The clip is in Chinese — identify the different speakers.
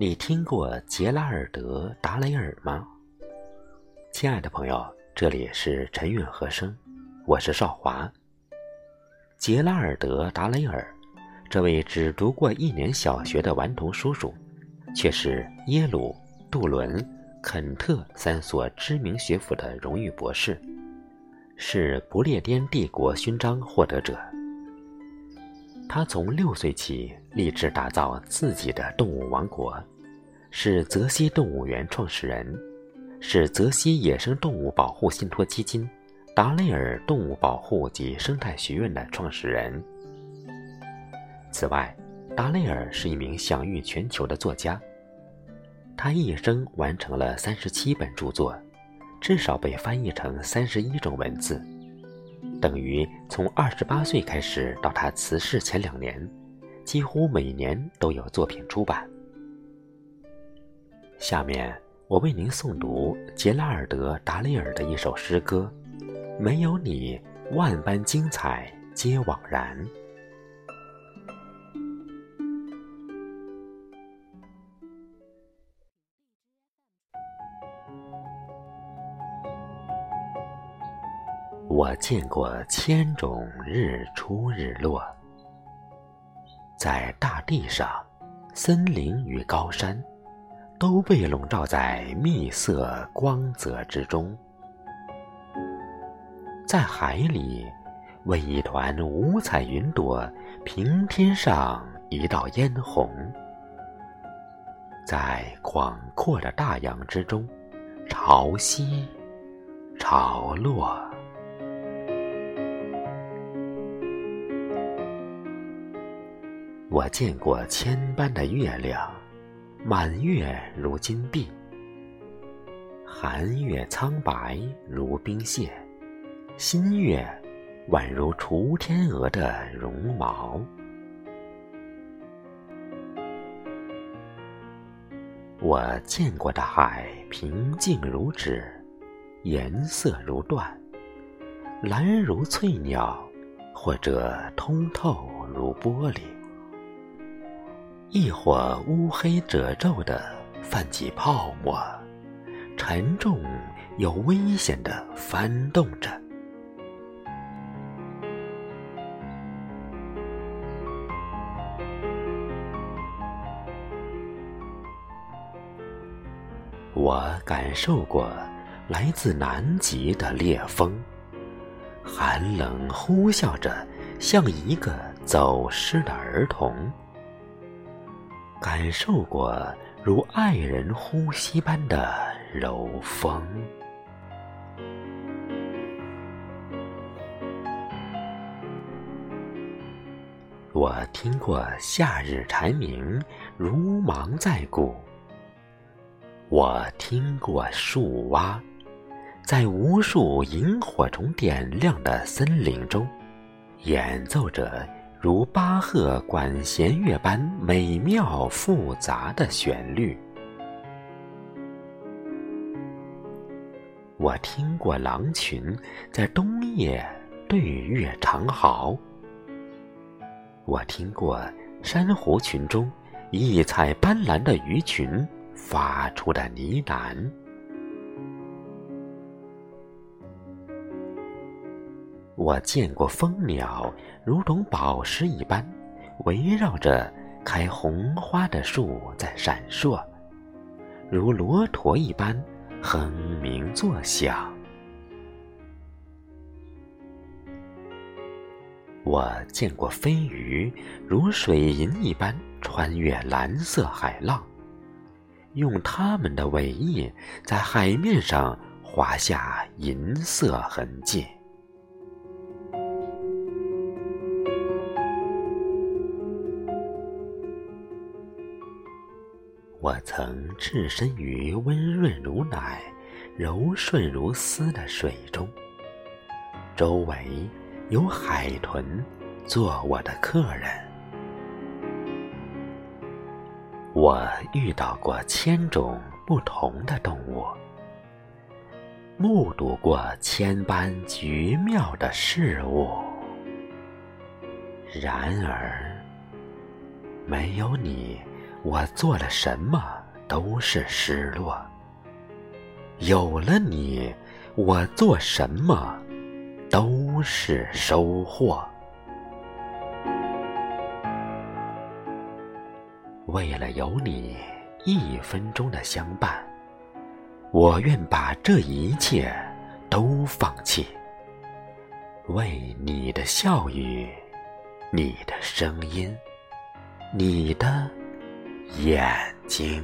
Speaker 1: 你听过杰拉尔德·达雷尔吗？亲爱的朋友，这里是陈韵和声，我是少华。杰拉尔德·达雷尔，这位只读过一年小学的顽童叔叔，却是耶鲁、杜伦、肯特三所知名学府的荣誉博士，是不列颠帝国勋章获得者。他从六岁起立志打造自己的动物王国，是泽西动物园创始人，是泽西野生动物保护信托基金、达雷尔动物保护及生态学院的创始人。此外，达雷尔是一名享誉全球的作家，他一生完成了三十七本著作，至少被翻译成三十一种文字。等于从二十八岁开始到他辞世前两年，几乎每年都有作品出版。下面我为您诵读杰拉尔德·达雷尔的一首诗歌：《没有你，万般精彩皆枉然》。我见过千种日出日落，在大地上，森林与高山都被笼罩在蜜色光泽之中；在海里，为一团五彩云朵平添上一道嫣红；在广阔的大洋之中，潮汐潮落。我见过千般的月亮，满月如金碧，寒月苍白如冰屑，新月宛如雏天鹅的绒毛。我见过的海平静如纸，颜色如缎，蓝如翠鸟，或者通透如玻璃。一伙乌黑褶皱的泛起泡沫，沉重又危险的翻动着。我感受过来自南极的烈风，寒冷呼啸着，像一个走失的儿童。感受过如爱人呼吸般的柔风，我听过夏日蝉鸣如芒在鼓，我听过树蛙在无数萤火虫点亮的森林中演奏着。如巴赫管弦乐般美妙复杂的旋律，我听过狼群在冬夜对月长嚎；我听过珊瑚群中异彩斑斓的鱼群发出的呢喃。我见过蜂鸟如同宝石一般，围绕着开红花的树在闪烁，如骆驼一般哼鸣作响。我见过飞鱼如水银一般穿越蓝色海浪，用它们的尾翼在海面上划下银色痕迹。我曾置身于温润如奶、柔顺如丝的水中，周围有海豚做我的客人。我遇到过千种不同的动物，目睹过千般绝妙的事物。然而，没有你。我做了什么都是失落；有了你，我做什么都是收获。为了有你一分钟的相伴，我愿把这一切都放弃。为你的笑语，你的声音，你的眼睛。